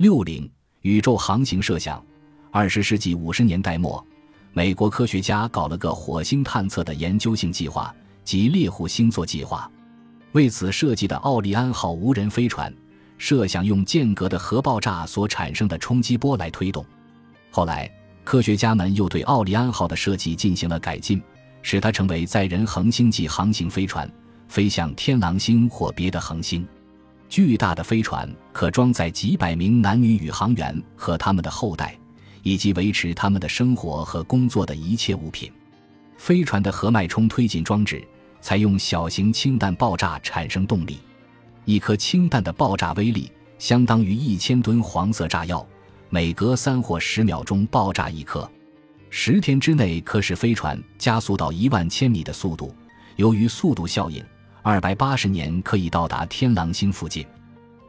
六零宇宙航行设想，二十世纪五十年代末，美国科学家搞了个火星探测的研究性计划，即猎户星座计划。为此设计的奥利安号无人飞船，设想用间隔的核爆炸所产生的冲击波来推动。后来，科学家们又对奥利安号的设计进行了改进，使它成为载人恒星际航行飞船，飞向天狼星或别的恒星。巨大的飞船可装载几百名男女宇航员和他们的后代，以及维持他们的生活和工作的一切物品。飞船的核脉冲推进装置。采用小型氢弹爆炸产生动力，一颗氢弹的爆炸威力相当于一千吨黄色炸药，每隔三或十秒钟爆炸一颗，十天之内可使飞船加速到一万千米的速度。由于速度效应，二百八十年可以到达天狼星附近。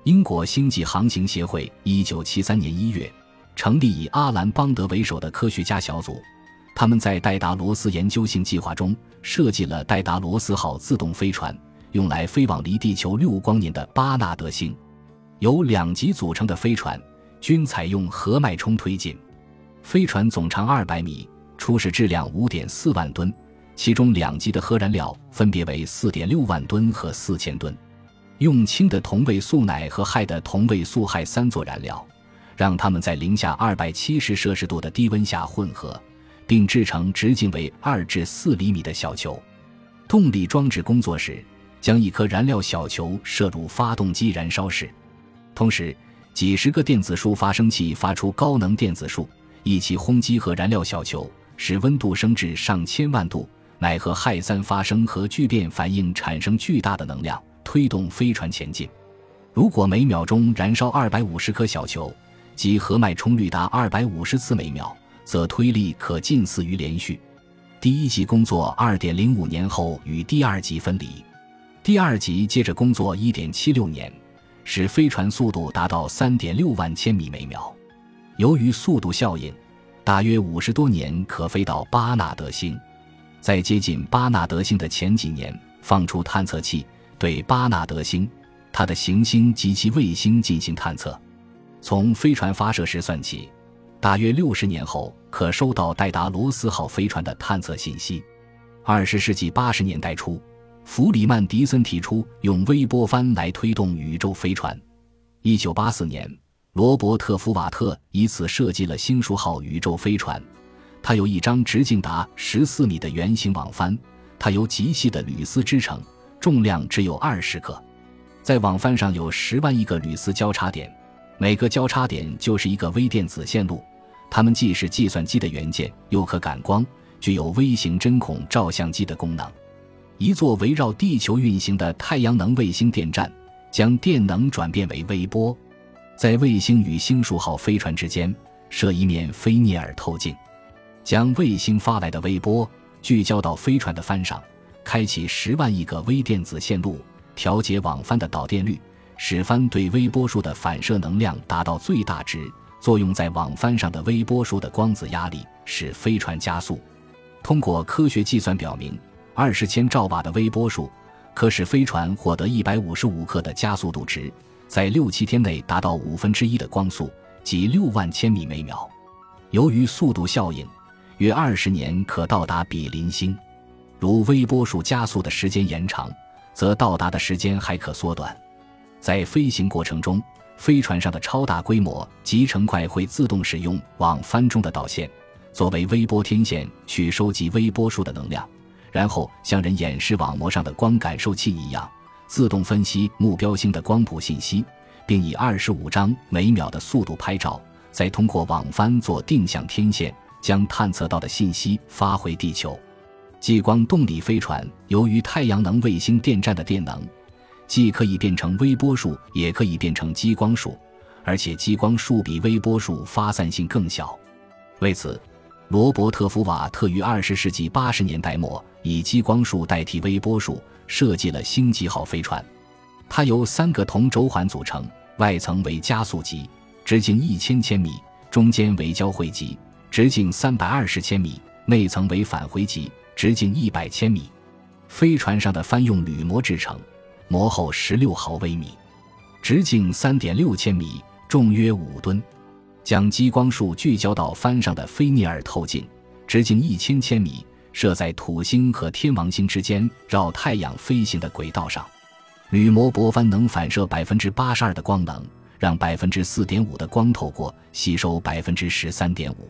英国星际航行协会一九七三年一月成立以阿兰·邦德为首的科学家小组。他们在戴达罗斯研究性计划中设计了戴达罗斯号自动飞船，用来飞往离地球六光年的巴纳德星。由两级组成的飞船均采用核脉冲推进。飞船总长二百米，初始质量五点四万吨，其中两级的核燃料分别为四点六万吨和四千吨。用氢的同位素氖和氦的同位素氦三做燃料，让它们在零下二百七十摄氏度的低温下混合。并制成直径为二至四厘米的小球。动力装置工作时，将一颗燃料小球射入发动机燃烧室，同时几十个电子束发生器发出高能电子束，一起轰击核燃料小球，使温度升至上千万度，乃和氦三发生核聚变反应，产生巨大的能量，推动飞船前进。如果每秒钟燃烧二百五十颗小球，即核脉冲率达二百五十次每秒。则推力可近似于连续。第一级工作二点零五年后与第二级分离，第二级接着工作一点七六年，使飞船速度达到三点六万千米每秒。由于速度效应，大约五十多年可飞到巴纳德星。在接近巴纳德星的前几年，放出探测器对巴纳德星、它的行星及其卫星进行探测。从飞船发射时算起。大约六十年后，可收到戴达罗斯号飞船的探测信息。二十世纪八十年代初，弗里曼·迪森提出用微波帆来推动宇宙飞船。一九八四年，罗伯特·福瓦特以此设计了星数号宇宙飞船。它有一张直径达十四米的圆形网帆，它由极细的铝丝织成，重量只有二十克。在网帆上有十万亿个铝丝交叉点，每个交叉点就是一个微电子线路。它们既是计算机的元件，又可感光，具有微型针孔照相机的功能。一座围绕地球运行的太阳能卫星电站，将电能转变为微波，在卫星与星数号飞船之间设一面菲涅尔透镜，将卫星发来的微波聚焦到飞船的帆上，开启十万亿个微电子线路，调节网帆的导电率，使帆对微波束的反射能量达到最大值。作用在网帆上的微波束的光子压力使飞船加速。通过科学计算表明，二十千兆瓦的微波束可使飞船获得一百五十五克的加速度值，在六七天内达到五分之一的光速，即六万千米每秒。由于速度效应，约二十年可到达比邻星。如微波束加速的时间延长，则到达的时间还可缩短。在飞行过程中。飞船上的超大规模集成块会自动使用网帆中的导线，作为微波天线去收集微波束的能量，然后像人眼视网膜上的光感受器一样，自动分析目标星的光谱信息，并以二十五张每秒的速度拍照，再通过网帆做定向天线，将探测到的信息发回地球。激光动力飞船由于太阳能卫星电站的电能。既可以变成微波束，也可以变成激光束，而且激光束比微波束发散性更小。为此，罗伯特·福瓦特于二十世纪八十年代末以激光束代替微波束设计了星际号飞船。它由三个铜轴环组成，外层为加速级，直径一千千米；中间为交汇极，直径三百二十千米；内层为返回级，直径一百千米。飞船上的帆用铝膜制成。膜厚十六毫微米，直径三点六千米，重约五吨。将激光束聚焦到帆上的菲涅尔透镜，直径一千千米，设在土星和天王星之间绕太阳飞行的轨道上。铝膜薄帆能反射百分之八十二的光能，让百分之四点五的光透过，吸收百分之十三点五。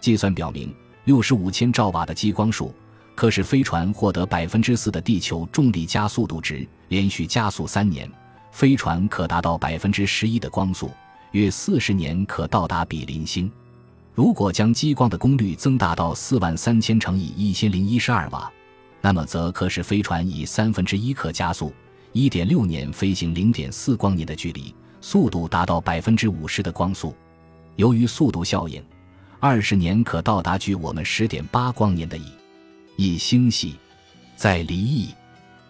计算表明，六十五千兆瓦的激光束可使飞船获得百分之四的地球重力加速度值，连续加速三年，飞船可达到百分之十一的光速。约四十年可到达比邻星。如果将激光的功率增大到四万三千乘以一千零一十二瓦，那么则可使飞船以三分之一克加速，一点六年飞行零点四光年的距离，速度达到百分之五十的光速。由于速度效应，二十年可到达距我们十点八光年的乙乙星系。在离乙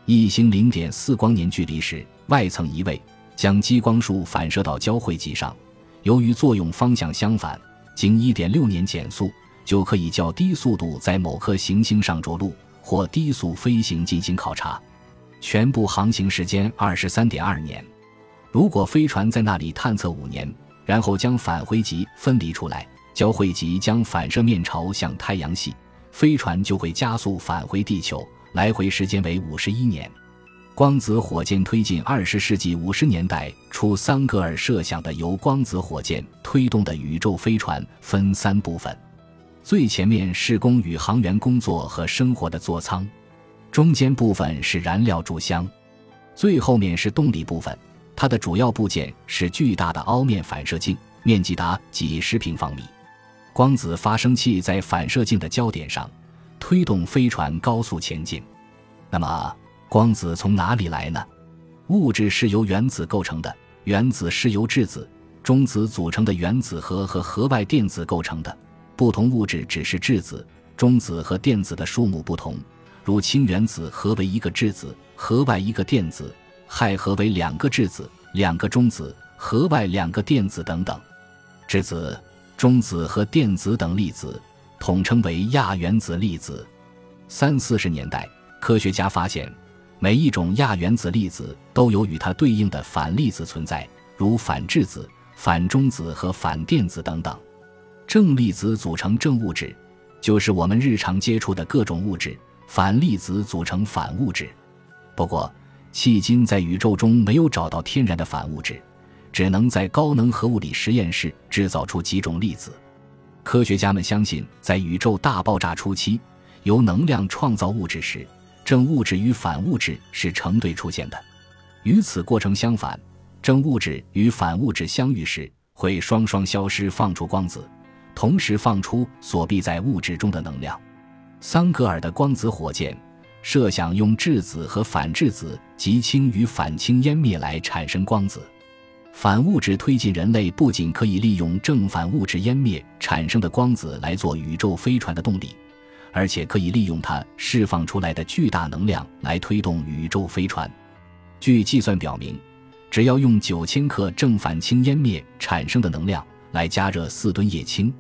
一星零点四光年距离时，外层移位。将激光束反射到交汇极上，由于作用方向相反，经一点六年减速，就可以较低速度在某颗行星上着陆或低速飞行进行考察。全部航行时间二十三点二年。如果飞船在那里探测五年，然后将返回极分离出来，交汇极将反射面朝向太阳系，飞船就会加速返回地球，来回时间为五十一年。光子火箭推进二十世纪五十年代初，桑格尔设想的由光子火箭推动的宇宙飞船分三部分：最前面是供宇航员工作和生活的座舱，中间部分是燃料贮箱，最后面是动力部分。它的主要部件是巨大的凹面反射镜，面积达几十平方米。光子发生器在反射镜的焦点上，推动飞船高速前进。那么？光子从哪里来呢？物质是由原子构成的，原子是由质子、中子组成的原子核和核外电子构成的。不同物质只是质子、中子和电子的数目不同，如氢原子核为一个质子，核外一个电子；氦核为两个质子、两个中子，核外两个电子等等。质子、中子和电子等粒子统称为亚原子粒子。三四十年代，科学家发现。每一种亚原子粒子都有与它对应的反粒子存在，如反质子、反中子和反电子等等。正粒子组成正物质，就是我们日常接触的各种物质；反粒子组成反物质。不过，迄今在宇宙中没有找到天然的反物质，只能在高能核物理实验室制造出几种粒子。科学家们相信，在宇宙大爆炸初期，由能量创造物质时。正物质与反物质是成对出现的，与此过程相反，正物质与反物质相遇时会双双消失，放出光子，同时放出锁闭在物质中的能量。桑格尔的光子火箭设想用质子和反质子及氢与反氢湮灭来产生光子。反物质推进人类不仅可以利用正反物质湮灭产生的光子来做宇宙飞船的动力。而且可以利用它释放出来的巨大能量来推动宇宙飞船。据计算表明，只要用九千克正反氢湮灭产生的能量来加热四吨液氢，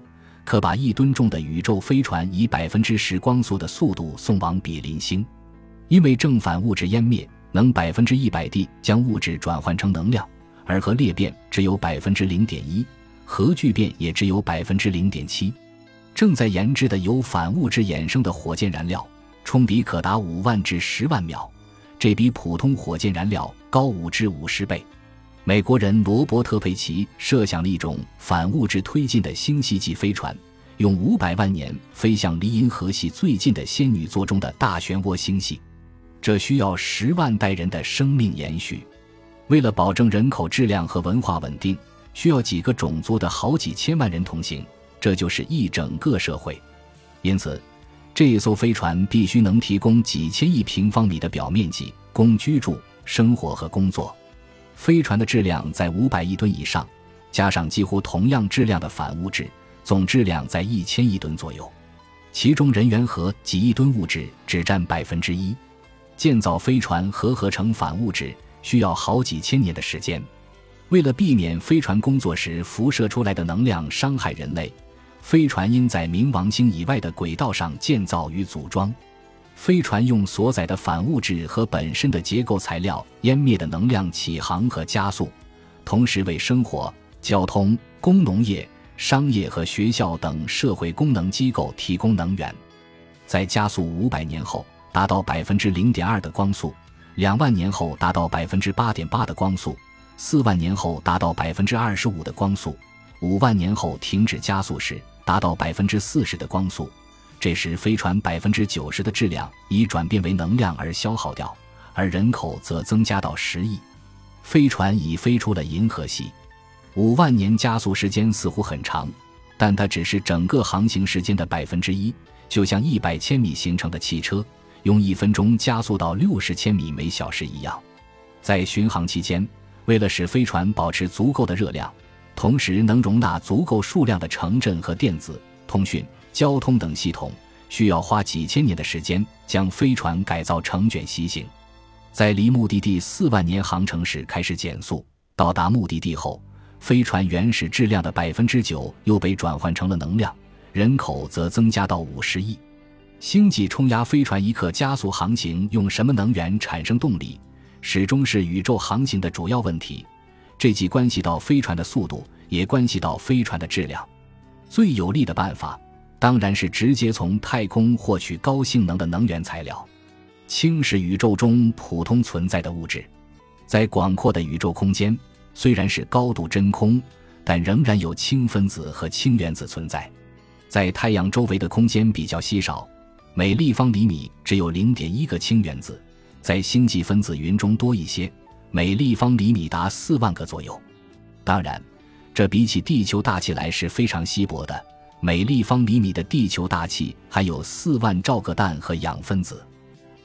可把一吨重的宇宙飞船以百分之十光速的速度送往比邻星。因为正反物质湮灭能百分之一百地将物质转换成能量，而核裂变只有百分之零点一，核聚变也只有百分之零点七。正在研制的由反物质衍生的火箭燃料，冲比可达五万至十万秒，这比普通火箭燃料高五至五十倍。美国人罗伯特·佩奇设想了一种反物质推进的星系级飞船，用五百万年飞向离银河系最近的仙女座中的大漩涡星系。这需要十万代人的生命延续。为了保证人口质量和文化稳定，需要几个种族的好几千万人同行。这就是一整个社会，因此，这一艘飞船必须能提供几千亿平方米的表面积供居住、生活和工作。飞船的质量在五百亿吨以上，加上几乎同样质量的反物质，总质量在一千亿吨左右。其中人员和几亿吨物质只占百分之一。建造飞船和合成反物质需要好几千年的时间。为了避免飞船工作时辐射出来的能量伤害人类。飞船应在冥王星以外的轨道上建造与组装。飞船用所载的反物质和本身的结构材料湮灭的能量起航和加速，同时为生活、交通、工农业、商业和学校等社会功能机构提供能源。在加速五百年后达到百分之零点二的光速，两万年后达到百分之八点八的光速，四万年后达到百分之二十五的光速，五万年后停止加速时达到百分之四十的光速。这时，飞船百分之九十的质量已转变为能量而消耗掉，而人口则增加到十亿。飞船已飞出了银河系。五万年加速时间似乎很长，但它只是整个航行时间的百分之一。就像一百千米行程的汽车用一分钟加速到六十千米每小时一样。在巡航期间，为了使飞船保持足够的热量，同时能容纳足够数量的城镇和电子、通讯。交通等系统需要花几千年的时间将飞船改造成卷席型，在离目的地四万年航程时开始减速。到达目的地后，飞船原始质量的百分之九又被转换成了能量，人口则增加到五十亿。星际冲压飞船一刻加速航行用什么能源产生动力，始终是宇宙航行的主要问题。这既关系到飞船的速度，也关系到飞船的质量。最有利的办法。当然是直接从太空获取高性能的能源材料。氢是宇宙中普通存在的物质，在广阔的宇宙空间，虽然是高度真空，但仍然有氢分子和氢原子存在。在太阳周围的空间比较稀少，每立方厘米只有零点一个氢原子，在星际分子云中多一些，每立方厘米达四万个左右。当然，这比起地球大气来是非常稀薄的。每立方厘米的地球大气还有四万兆个氮和氧分子。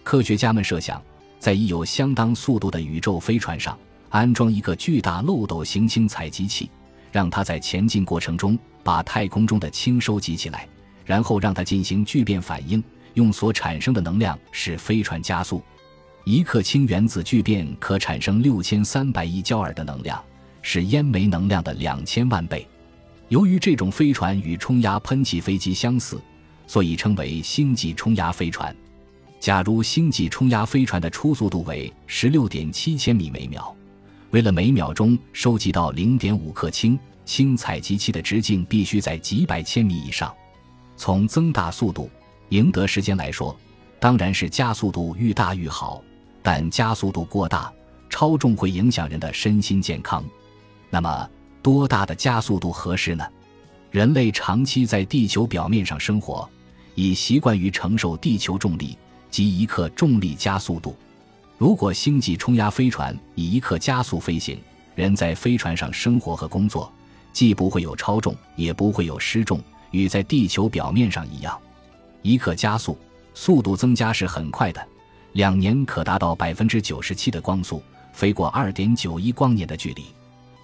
科学家们设想，在已有相当速度的宇宙飞船上安装一个巨大漏斗行星采集器，让它在前进过程中把太空中的氢收集起来，然后让它进行聚变反应，用所产生的能量使飞船加速。一克氢原子聚变可产生六千三百亿焦耳的能量，是烟煤能量的两千万倍。由于这种飞船与冲压喷气飞机相似，所以称为星际冲压飞船。假如星际冲压飞船的初速度为十六点七千米每秒，为了每秒钟收集到零点五克氢，氢采集器的直径必须在几百千米以上。从增大速度、赢得时间来说，当然是加速度愈大愈好，但加速度过大、超重会影响人的身心健康。那么？多大的加速度合适呢？人类长期在地球表面上生活，已习惯于承受地球重力及一克重力加速度。如果星际冲压飞船以一克加速飞行，人在飞船上生活和工作，既不会有超重，也不会有失重，与在地球表面上一样。一克加速速度增加是很快的，两年可达到百分之九十七的光速，飞过二点九一光年的距离。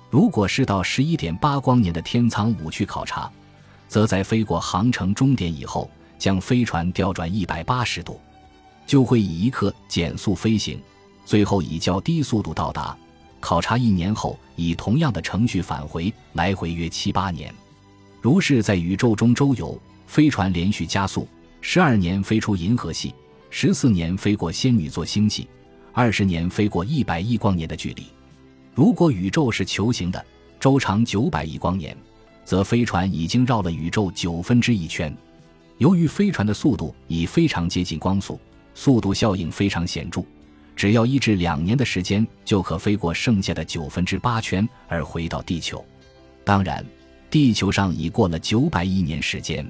如果是到十一点八光年的天舱五去考察，则在飞过航程终点以后，将飞船调转一百八十度，就会以一刻减速飞行，最后以较低速度到达。考察一年后，以同样的程序返回，来回约七八年。如是在宇宙中周游，飞船连续加速，十二年飞出银河系，十四年飞过仙女座星系，二十年飞过一百亿光年的距离。如果宇宙是球形的，周长九百亿光年，则飞船已经绕了宇宙九分之一圈。由于飞船的速度已非常接近光速，速度效应非常显著，只要一至两年的时间就可飞过剩下的九分之八圈而回到地球。当然，地球上已过了九百亿年时间。